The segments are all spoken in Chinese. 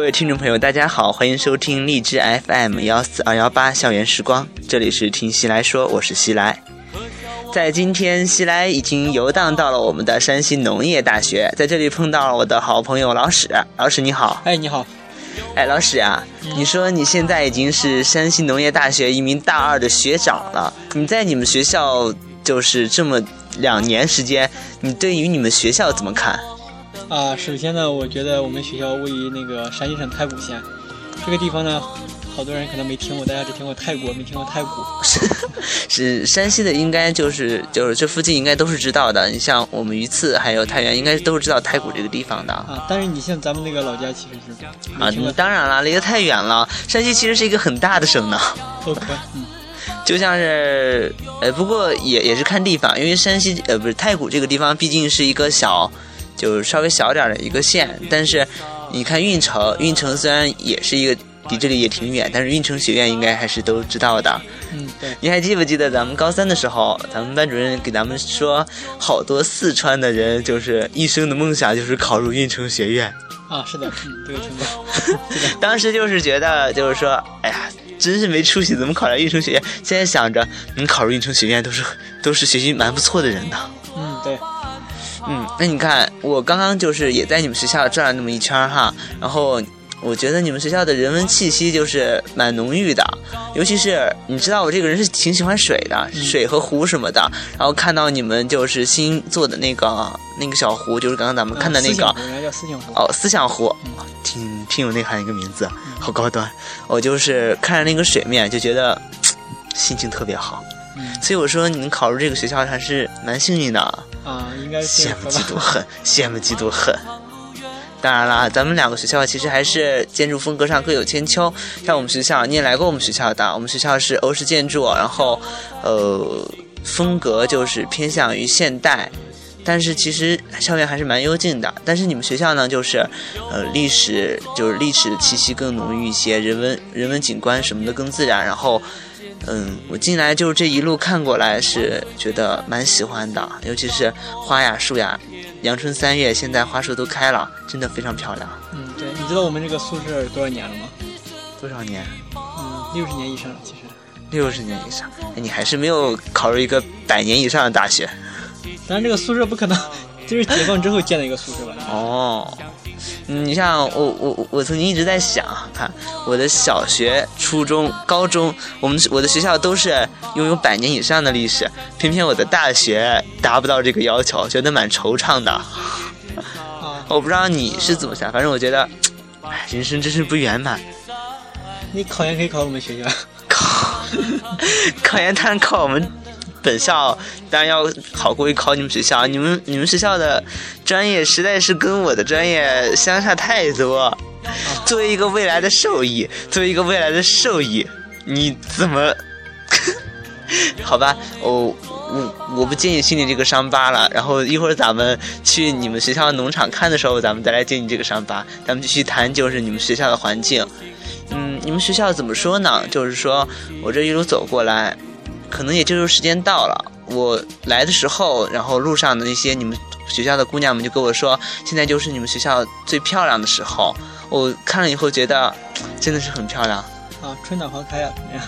各位听众朋友，大家好，欢迎收听荔枝 FM 幺四二幺八校园时光，这里是听西来说，我是西来。在今天，西来已经游荡到了我们的山西农业大学，在这里碰到了我的好朋友老史。老史你好，哎，你好，哎，老史啊，你说你现在已经是山西农业大学一名大二的学长了，你在你们学校就是这么两年时间，你对于你们学校怎么看？啊，首先呢，我觉得我们学校位于那个山西省太谷县，这个地方呢，好多人可能没听过，大家只听过泰国，没听过太谷。是是山西的，应该就是就是这附近应该都是知道的。你像我们榆次还有太原，应该都是知道太谷这个地方的。啊，但是你像咱们那个老家其实是啊，当然了，离得太远了。山西其实是一个很大的省呢，OK，嗯，就像是呃，不过也也是看地方，因为山西呃不是太谷这个地方毕竟是一个小，就稍微小点的一个县，但是你看运城，运城虽然也是一个离这里也挺远，但是运城学院应该还是都知道的。嗯，对，你还记不记得咱们高三的时候，咱们班主任给咱们说，好多四川的人就是一生的梦想就是考入运城学院。啊，是的，嗯，这个听过，当时就是觉得，就是说，哎呀，真是没出息，怎么考上运城学院？现在想着，能考入运城学院都是都是学习蛮不错的人呢。嗯，对，嗯，那你看，我刚刚就是也在你们学校转了那么一圈哈，然后我觉得你们学校的人文气息就是蛮浓郁的，尤其是你知道我这个人是挺喜欢水的，水和湖什么的，然后看到你们就是新做的那个那个小湖，就是刚刚咱们看的那个哦，思想湖，挺挺有内涵一个名字，好高端。我就是看着那个水面就觉得心情特别好，嗯，所以我说你能考入这个学校还是蛮幸运的。啊，应该是羡慕嫉妒恨，羡慕嫉妒恨。当然啦，咱们两个学校其实还是建筑风格上各有千秋。像我们学校，你也来过我们学校的，我们学校是欧式建筑，然后呃风格就是偏向于现代，但是其实校园还是蛮幽静的。但是你们学校呢，就是呃历史就是历史的气息更浓郁一些，人文人文景观什么的更自然，然后。嗯，我进来就是这一路看过来是觉得蛮喜欢的，尤其是花呀树呀，阳春三月，现在花树都开了，真的非常漂亮。嗯，对，你知道我们这个宿舍多少年了吗？多少年？嗯，六十年以上，其实。六十年以上。哎你还是没有考入一个百年以上的大学当然，这个宿舍不可能，就是解放之后建的一个宿舍吧？哦。嗯，你像我我我曾经一直在想，看我的小学、初中、高中，我们我的学校都是拥有百年以上的历史，偏偏我的大学达不到这个要求，觉得蛮惆怅的。啊，我不知道你是怎么想，反正我觉得，哎，人生真是不圆满。你考研可以考我们学校。考 考研当然考我们本校，当然要好过于考你们学校。你们你们学校的专业实在是跟我的专业相差太多。作为一个未来的兽医，作为一个未来的兽医，你怎么？好吧，我我我不介意心里这个伤疤了。然后一会儿咱们去你们学校农场看的时候，咱们再来揭你这个伤疤。咱们继续谈，就是你们学校的环境。嗯，你们学校怎么说呢？就是说我这一路走过来，可能也就是时间到了。我来的时候，然后路上的那些你们学校的姑娘们就跟我说，现在就是你们学校最漂亮的时候。我看了以后觉得，真的是很漂亮。啊，春暖花开啊，怎么样？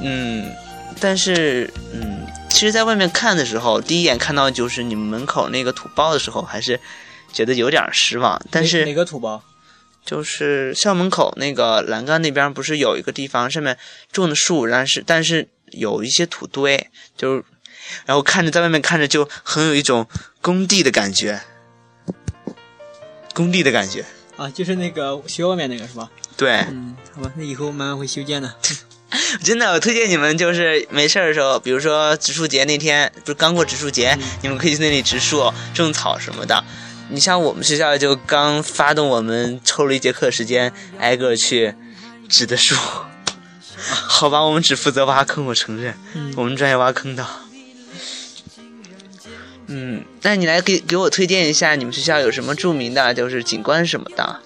嗯，但是嗯，其实，在外面看的时候，第一眼看到就是你们门口那个土包的时候，还是觉得有点失望。但哪是哪个土包？就是校门口那个栏杆那边不是有一个地方上面种的树，但是但是有一些土堆，就是然后看着在外面看着就很有一种工地的感觉，工地的感觉。啊，就是那个学校外面那个是吧？对，嗯，好吧，那以后慢慢会修建的。真的，我推荐你们就是没事儿的时候，比如说植树节那天，不是刚过植树节，你们可以去那里植树、种草什么的。你像我们学校就刚发动我们抽了一节课时间，挨个去指的树。好吧，我们只负责挖坑，我承认，嗯我们专业挖坑的。嗯，那你来给给我推荐一下你们学校有什么著名的，就是景观什么的。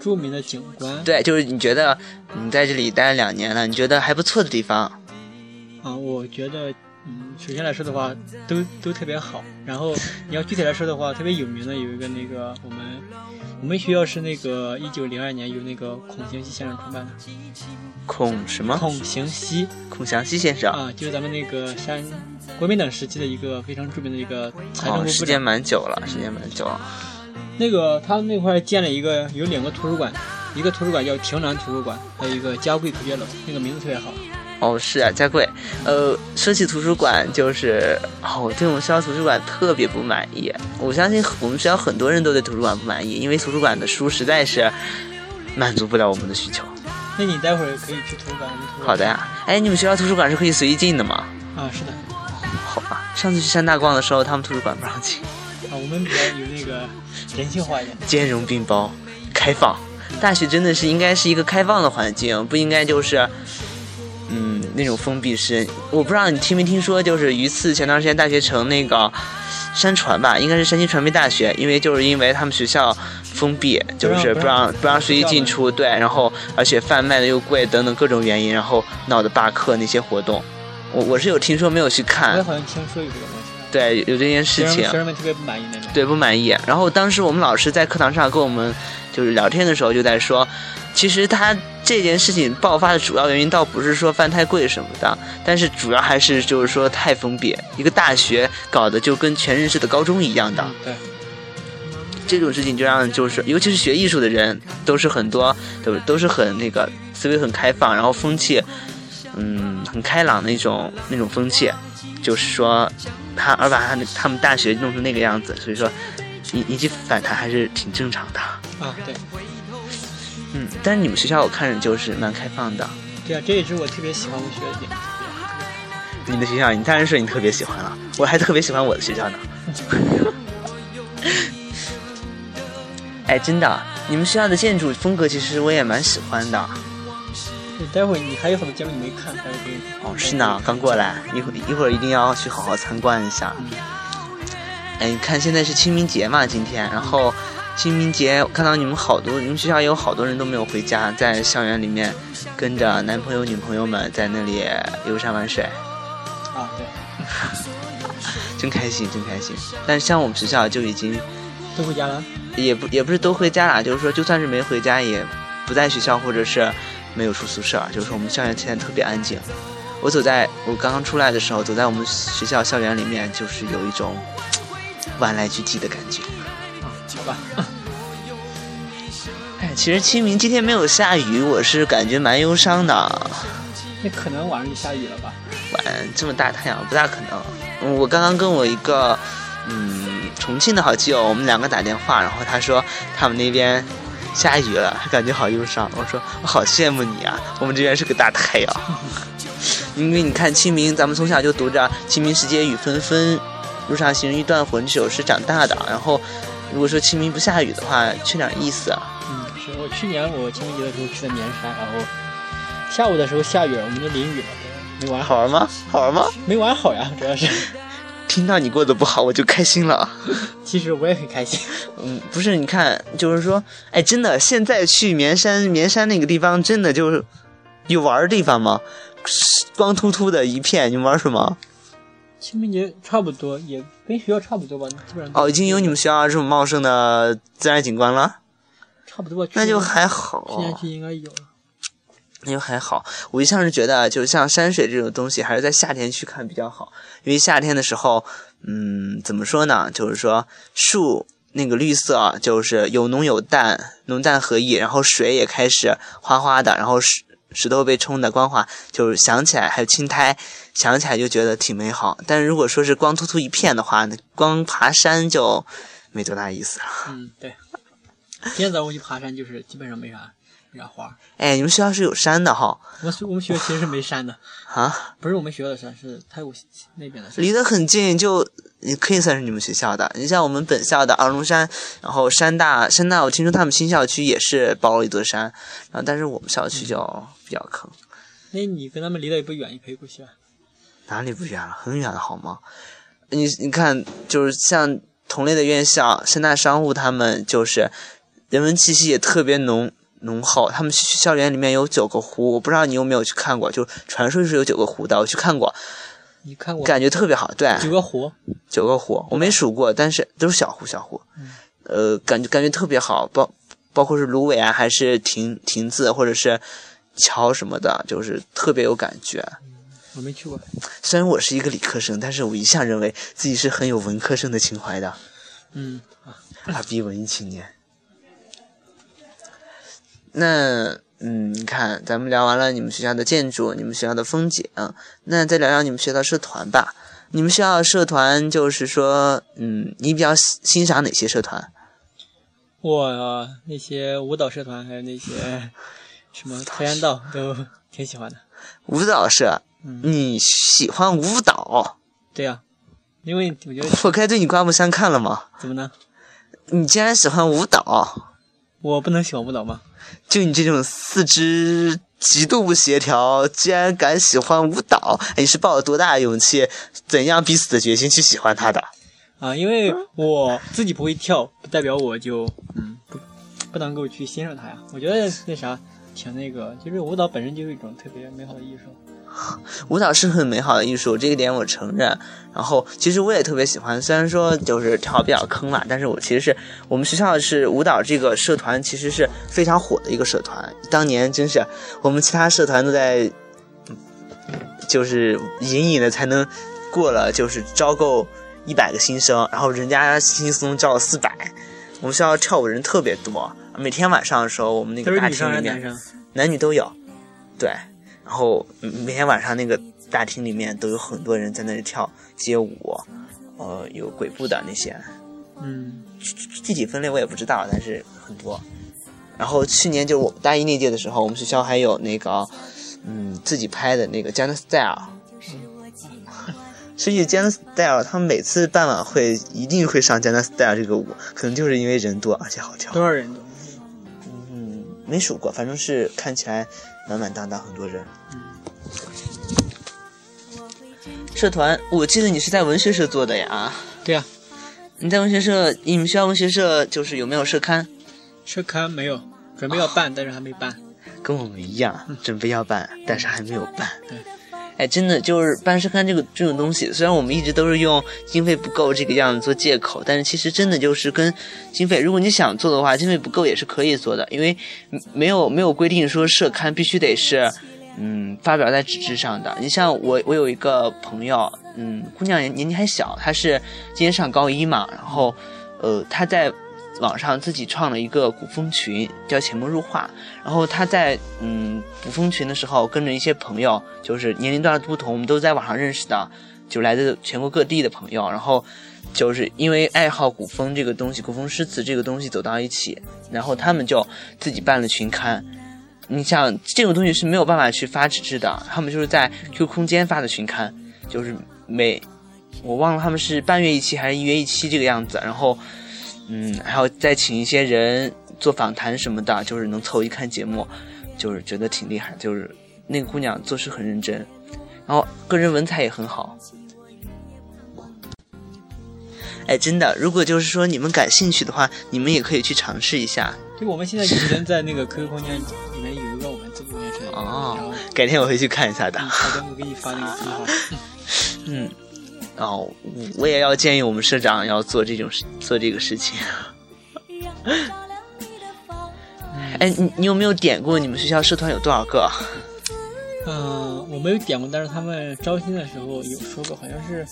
著名的景观对，就是你觉得你在这里待了两年了，你觉得还不错的地方。啊，我觉得嗯，首先来说的话，都都特别好。然后你要具体来说的话，特别有名的有一个那个我们我们学校是那个一九零二年由那个孔祥熙先生创办的。孔什么？孔祥熙，孔祥熙先生啊，就是咱们那个山国民党时期的一个非常著名的一个财政部部长。时间蛮久了，时间蛮久了。那个他那块建了一个有两个图书馆，一个图书馆叫亭南图书馆，还有一个嘉贵科学楼，那个名字特别好。哦，是啊，嘉贵。呃，说起图书馆，就是哦，我对我们学校图书馆特别不满意。我相信我们学校很多人都对图书馆不满意，因为图书馆的书实在是满足不了我们的需求。那你待会儿可以去图书馆。好的呀。哎，你们学校图书馆是可以随意进的吗？啊，是的。好吧，上次去山大逛的时候，他们图书馆不让进。啊，我们比较有那个人性化一点，兼容并包，开放。大学真的是应该是一个开放的环境，不应该就是，嗯，那种封闭式。我不知道你听没听说，就是榆次前段时间大学城那个山传吧，应该是山西传媒大学，因为就是因为他们学校封闭，就是不让不让随意进出，对，然后而且饭卖的又贵等等各种原因，然后闹的罢课那些活动。我我是有听说，没有去看。我好像听说有这个东西。对，有这件事情，学生们特别不满意那种。对，不满意。然后当时我们老师在课堂上跟我们就是聊天的时候，就在说，其实他这件事情爆发的主要原因倒不是说饭太贵什么的，但是主要还是就是说太封闭，一个大学搞得就跟全日制的高中一样的。对。这种事情就让就是，尤其是学艺术的人，都是很多都都是很那个思维很开放，然后风气嗯很开朗那种那种风气，就是说。他而把他他们大学弄成那个样子，所以说引引起反弹还是挺正常的啊。对，嗯，但是你们学校我看着就是蛮开放的。对啊，这也是我特别喜欢我学校的点。你的学校，你当然说你特别喜欢了，我还特别喜欢我的学校呢。哎，真的，你们学校的建筑风格其实我也蛮喜欢的。待会你还有很多节目你没看，待会给哦，是呢，刚过来，一会一会儿一定要去好好参观一下。哎，你看现在是清明节嘛，今天，然后清明节看到你们好多，你们学校有好多人都没有回家，在校园里面跟着男朋友女朋友们在那里游山玩水。啊，对，真开心，真开心。但是像我们学校就已经都回家了，也不也不是都回家了，就是说就算是没回家，也不在学校或者是。没有出宿舍，就是说我们校园现在特别安静。我走在我刚刚出来的时候，走在我们学校校园里面，就是有一种万籁俱寂的感觉。好吧。哎，其实清明今天没有下雨，我是感觉蛮忧伤的。那可能晚上就下雨了吧？晚这么大太阳不大可能。嗯，我刚刚跟我一个嗯重庆的好基友，我们两个打电话，然后他说他们那边。下雨了，感觉好忧伤。我说我好羡慕你啊，我们这边是个大太阳。因为你看清明，咱们从小就读着“清明时节雨纷纷，路上行人欲断魂”这首诗长大的。然后，如果说清明不下雨的话，缺点意思。嗯，是我去年我清明节的时候去的绵山，然后下午的时候下雨了，我们就淋雨了，没玩好玩吗？好玩吗？没玩好呀，主要是。听到你过得不好，我就开心了。其实我也很开心。嗯，不是，你看，就是说，哎，真的，现在去绵山，绵山那个地方，真的就是有玩的地方吗？光秃秃的一片，你玩什么？清明节差不多，也跟学校差不多吧，基本上。哦，已经有你们学校这么茂盛的自然景观了。差不多。那就还好。去年去应该有。那就还好，我一向是觉得，就像山水这种东西，还是在夏天去看比较好，因为夏天的时候，嗯，怎么说呢？就是说树那个绿色就是有浓有淡，浓淡合一，然后水也开始哗哗的，然后石石头被冲的光滑，就是想起来还有青苔，想起来就觉得挺美好。但是如果说是光秃秃一片的话，那光爬山就没多大意思了。嗯，对。今天早上我去爬山，就是基本上没啥没。啥花？哎，你们学校是有山的哈？我我们学校其实是没山的 啊，不是我们学校的山，是太谷那边的山。离得很近，就也可以算是你们学校的。你像我们本校的二龙山，然后山大山大，我听说他们新校区也是包了一座山，然后但是我们校区就比较坑。那你跟他们离得也不远，你可以过去啊。哪里不远了？很远了，好吗？你你看，就是像同类的院校，山大商务，他们就是人文气息也特别浓。浓厚，他们校园里面有九个湖，我不知道你有没有去看过，就传说是有九个湖的，我去看过，你看过感觉特别好。对，九个湖，九个湖，我没数过，但是都是小湖，小湖。嗯呃，感觉感觉特别好，包包括是芦苇啊，还是亭亭子，或者是桥什么的，就是特别有感觉。我没去过。虽然我是一个理科生，但是我一向认为自己是很有文科生的情怀的，嗯，二逼文艺青年。那嗯，你看，咱们聊完了你们学校的建筑，你们学校的风景，那再聊聊你们学校社团吧。你们学校的社团就是说，嗯，你比较欣欣赏哪些社团？我那些舞蹈社团，还有那些 什么跆拳道，都 挺喜欢的。舞蹈社，嗯，你喜欢舞蹈？对呀、因为我觉得我该对你刮目相看了吗？怎么呢？你竟然喜欢舞蹈？我不能喜欢舞蹈吗？就你这种四肢极度不协调，居然敢喜欢舞蹈，哎你是抱了多大的勇气，怎样必死的决心去喜欢他的？啊，因为我自己不会跳，不代表我就嗯不不能够去欣赏它呀。我觉得那啥挺那个，就是舞蹈本身就是一种特别美好的艺术。舞蹈是很美好的艺术，这一点我承认。然后其实我也特别喜欢，虽然说就是跳比较坑嘛，但是我其实是我们学校是舞蹈这个社团，其实是非常火的一个社团。当年真是我们其他社团都在，嗯就是隐隐的才能过了，就是招够一百个新生，然后人家轻轻松松招了四百。我们学校跳舞人特别多，每天晚上的时候，我们那个大厅里面？男女都有，对。然后嗯每天晚上那个大厅里面都有很多人在那里跳街舞，呃，有鬼步的那些，嗯，具体分类我也不知道，但是很多。然后去年就是我们大一那届的时候，我们学校还有那个，嗯，自己拍的那个《江南 Style》。所以《江南 Style》他们每次办晚会一定会上《江南 Style》这个舞，可能就是因为人多而且好跳。多少人都？嗯，没数过，反正是看起来满满当当很多人。社团，我记得你是在文学社做的呀？对呀、你在文学社，你们学校文学社就是有没有社刊？社刊没有，准备要办，但是还没办。跟我们一样，准备要办，但是还没有办。对，哎，真的就是办社刊这个这种东西，虽然我们一直都是用经费不够这个样子做借口，但是其实真的就是跟经费，如果你想做的话，经费不够也是可以做的，因为没有没有规定说社刊必须得是，嗯，发表在纸质上的。你像我，我有一个朋友，嗯，姑娘年年纪还小，她是今年上高一嘛，然后，呃，她在网上自己创了一个古风群，叫浅墨入画。然后他在嗯古风群的时候，跟着一些朋友，就是年龄段不同，我们都在网上认识的，就来自全国各地的朋友。然后就是因为爱好古风这个东西，古风诗词这个东西走到一起，然后他们就自己办了群刊。你像这种东西是没有办法去发纸质的，他们就是在 QQ 空间发的群刊，就是每我忘了他们是半月一期还是一月一期这个样子，然后嗯，还要再请一些人做访谈什么的，就是能凑一看节目，就是觉得挺厉害，就是那个姑娘做事很认真，然后个人文采也很好。哎，真的，如果就是说你们感兴趣的话，你们也可以去尝试一下。对，我们现在已经在那个 QQ 空间里面有一个我们自己工作室，然后哦，改天我会去看一下的。嗯好的，我给你发那个信号。嗯，哦，我也要建议我们社长要做这种事，做这个事情。哎，你你有没有点过你们学校社团有多少个？嗯，我没有点过，但是他们招新的时候有说过，好像是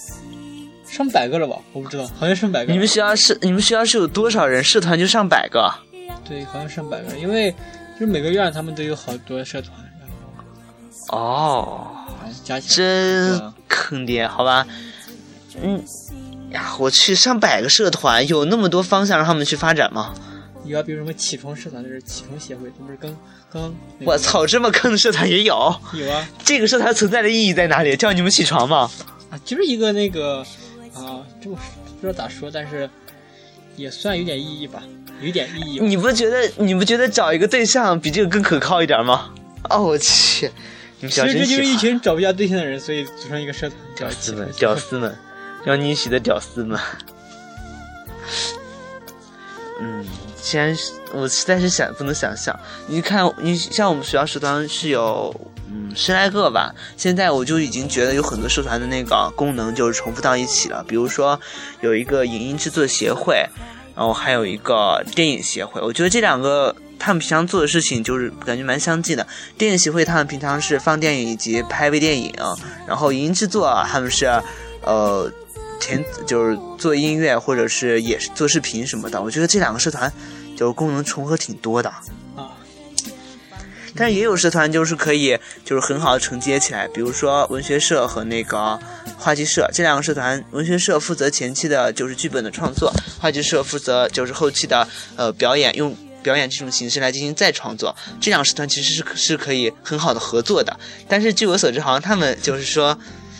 上百个了吧？我不知道，好像上百个。你们学校是你们学校是有多少人？社团就上百个。对，好像上百个，因为就是每个院他们都有好多社团，然后哦，加起来真坑爹，好吧？嗯，呀，我去上百个社团，有那么多方向让他们去发展吗？有啊，比如什么起床社团，就是起床协会，这不是刚刚、我操，这么坑的社团也有？有啊这个社团存在的意义在哪里？叫你们起床吗？啊，就是一个那个啊，这么不知道咋说，但是也算有点意义吧，有点意义。你不觉得你不觉得找一个对象比这个更可靠一点吗？哦，我去，你们学校其实这就是一群找不下对象的人，所以组成一个社团屌丝们，屌丝们，让你喜的屌丝们。嗯，既然我实在是想不能想象，你看，你像我们学校社团是有，嗯十来个吧。现在我就已经觉得有很多社团的那个功能就是重复到一起了。比如说有一个影音制作协会，然后还有一个电影协会。我觉得这两个他们平常做的事情就是感觉蛮相近的。电影协会他们平常是放电影以及拍微电影，然后影音制作他们是呃填就是做音乐或者是也是做视频什么的。我觉得这两个社团就是功能重合挺多的。啊，但是也有社团就是可以，就是很好的承接起来，比如说文学社和那个话剧社这两个社团，文学社负责前期的就是剧本的创作，话剧社负责就是后期的呃表演，用表演这种形式来进行再创作。这两个社团其实是是可以很好的合作的。但是据我所知，好像他们就是说，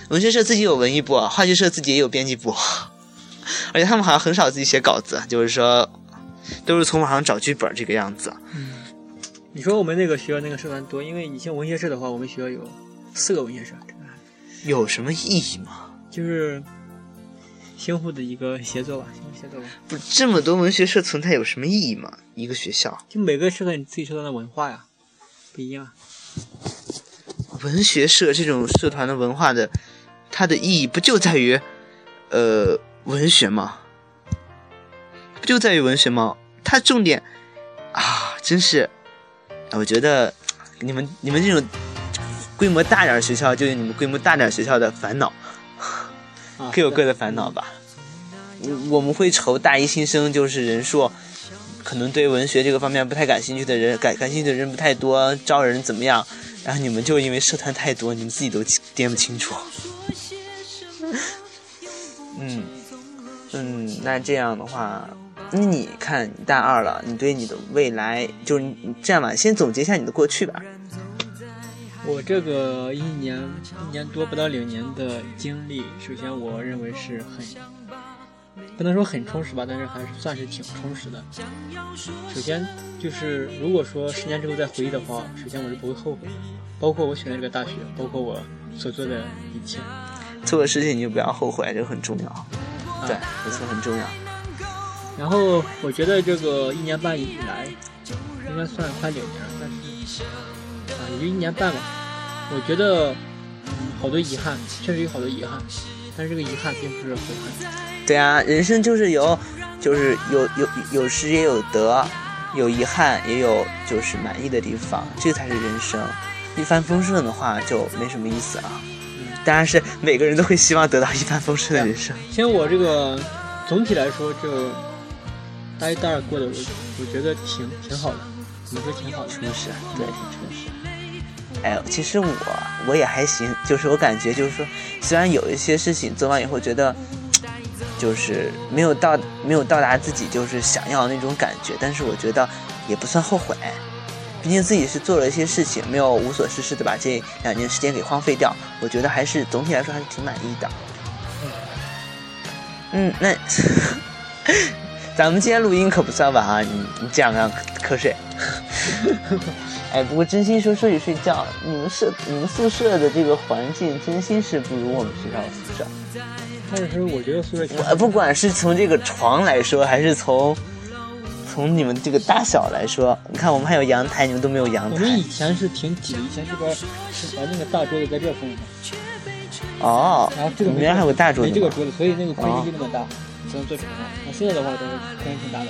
文学社自己有文艺部，话剧社自己也有编辑部，而且他们好像很少自己写稿子，就是说都是从网上找剧本这个样子。嗯你说我们那个学校那个社团多，因为你像文学社的话，我们学校有四个文学社，有什么意义吗？就是相互的一个协作吧，相互协作吧。不，这么多文学社存在有什么意义吗？一个学校，就每个社团你自己社团的文化呀，不一样。文学社这种社团的文化的，它的意义不就在于，呃，文学吗？不就在于文学吗？它重点啊，真是，我觉得你们你们这种规模大点儿学校，就有你们规模大点儿学校的烦恼，啊，各有各的烦恼吧。我我们会愁大一新生就是人数，可能对文学这个方面不太感兴趣的人，感感兴趣的人不太多，招人怎么样？然后你们就因为社团太多，你们自己都掂不清楚。那这样的话，那你看你大二了，你对你的未来，就是你你这样吧，先总结一下你的过去吧。我这个一年一年多不到两年的经历，首先我认为是很不能说很充实吧，但是还是算是挺充实的。首先就是如果说十年之后再回忆的话，首先我是不会后悔的，包括我选的这个大学，包括我所做的一切。做的事情你就不要后悔，这个很重要。对，啊没错，很重要。然后我觉得这个一年半以来，应该算快两年了，但是啊，也就一年半吧。我觉得嗯好多遗憾，确实有好多遗憾，但是这个遗憾并不是悔恨。对啊，人生就是有，就是有有有失也有得，有遗憾也有就是满意的地方，这才是人生。一帆风顺的话就没什么意思了。当然是每个人都会希望得到一帆风顺的人生。其实我这个总体来说，这大一、大二过得我我觉得挺挺好的，怎么说挺好的？充实，对，挺充实。哎，其实我我也还行，就是我感觉就是说，虽然有一些事情做完以后觉得，就是没有到没有到达自己就是想要的那种感觉，但是我觉得也不算后悔，毕竟自己是做了一些事情，没有无所事事的把这两年时间给荒废掉，我觉得还是总体来说还是挺满意的。嗯，那 咱们今天录音可不算晚啊，你你这样让瞌睡。哎，不过真心说说起睡觉，你们舍你们宿舍的这个环境真心是不如我们学校的宿舍。但是我觉得宿舍我不管是从这个床来说，还是从从你们这个大小来说，你看我们还有阳台，你们都没有阳台我们以。前是挺挤的，以前这边是把那个大桌子在这放的，哦，然后这个没你们原来还有大桌子这个桌子，所以那个空间就那么大，只能坐床上。那现在的话，都是空间挺大的。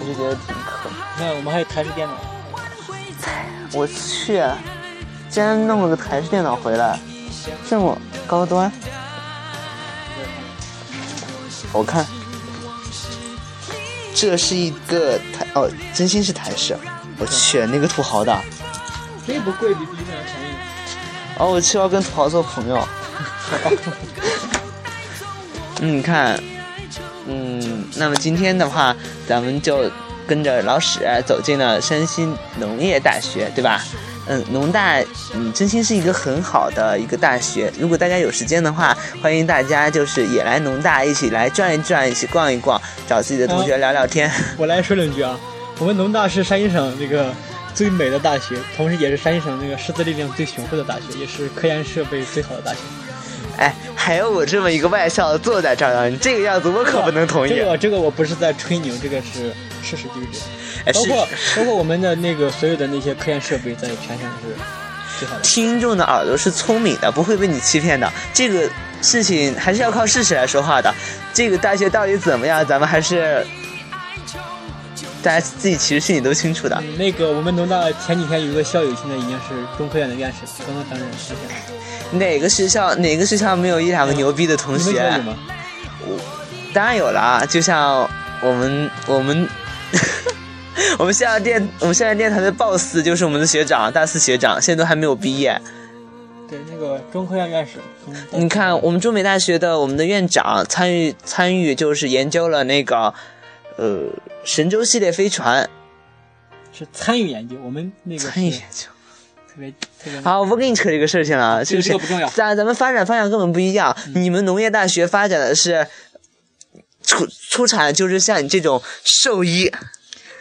我就觉得挺可你看，我们还有台式电脑，我去，竟然弄了个台式电脑回来，这么高端。我看，这是一个台哦，真心是台式。我去，那个土豪的。这不贵，比比那便宜。哦，我去，要跟土豪做朋友。嗯，你看，嗯，那么今天的话，咱们就跟着老史走进了山西农业大学，对吧？嗯，农大，嗯，真心是一个很好的一个大学。如果大家有时间的话，欢迎大家就是也来农大一起来转一转，一起逛一逛，找自己的同学聊聊天。我来说两句啊，我们农大是山西省那个最美的大学，同时也是山西省那个师资力量最雄厚的大学，也是科研设备最好的大学。哎，还有我这么一个外校坐在这儿的，你这个样子我可不能同意。这个这个我不是在吹牛，这个是事实就是这样。哎，包括包括我们的那个所有的那些科研设备，在全省是最好的。听众的耳朵是聪明的，不会被你欺骗的。这个事情还是要靠事实来说话的。这个大学到底怎么样，咱们还是大家自己其实心里都清楚的。嗯那个我们农大前几天有一个校友，现在已经是中科院的院士，刚刚担任。哪个学校哪个学校没有一两个牛逼的同学？当然有了啊，就像我们我们 我们现在电我们现在电台的 boss 就是我们的学长，大四学长，现在都还没有毕业。对，那个中科院院士。你看，我们中美大学的我们的院长参与参与，就是研究了那个呃神舟系列飞船是参与研究，我们那个参与研究。特别特别。好，我不跟你扯这个事情了，是不是这个？不重要。咱咱们发展方向根本不一样。你们农业大学发展的是出出产就是像你这种兽医，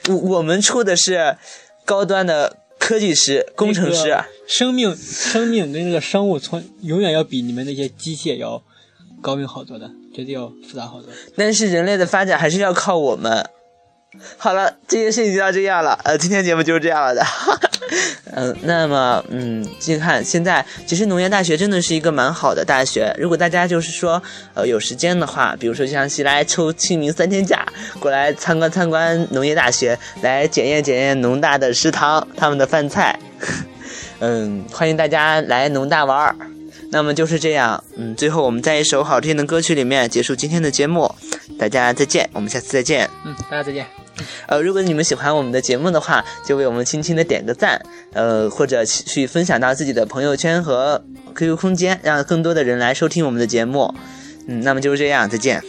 我我们出的是高端的科技师、工程师。生命生命跟这个生物从永远要比你们那些机械要高明好多的，绝对要复杂好多。但是人类的发展还是要靠我们。好了，这件事情就到这样了。呃，今天节目就是这样了的。嗯、那么，嗯，近看，现在其实农业大学真的是一个蛮好的大学。如果大家就是说，呃，有时间的话，比如说像西来抽清明三天假过来参观参观农业大学，来检验检验农大的食堂他们的饭菜。嗯，欢迎大家来农大玩儿。那么就是这样，嗯，最后我们在一首好听的歌曲里面结束今天的节目，大家再见，我们下次再见。嗯，大家再见。呃，如果你们喜欢我们的节目的话，就为我们轻轻的点个赞，呃，或者去分享到自己的朋友圈和 QQ 空间，让更多的人来收听我们的节目。嗯，那么就是这样，再见。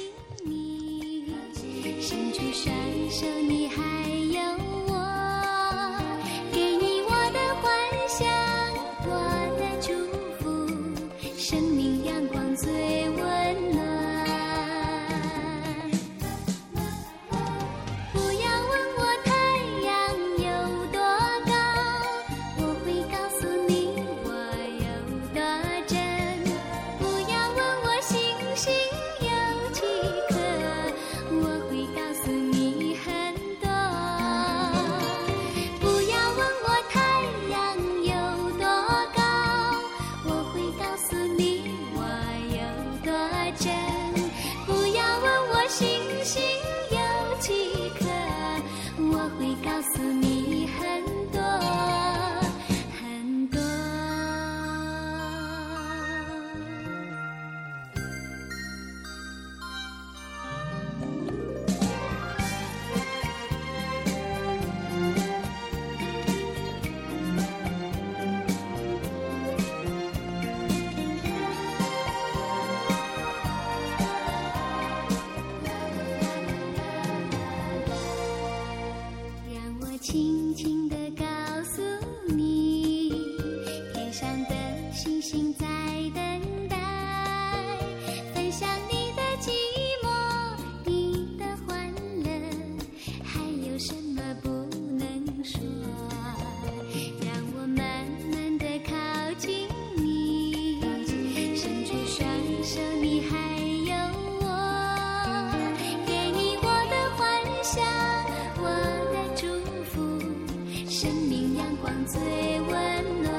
最温暖。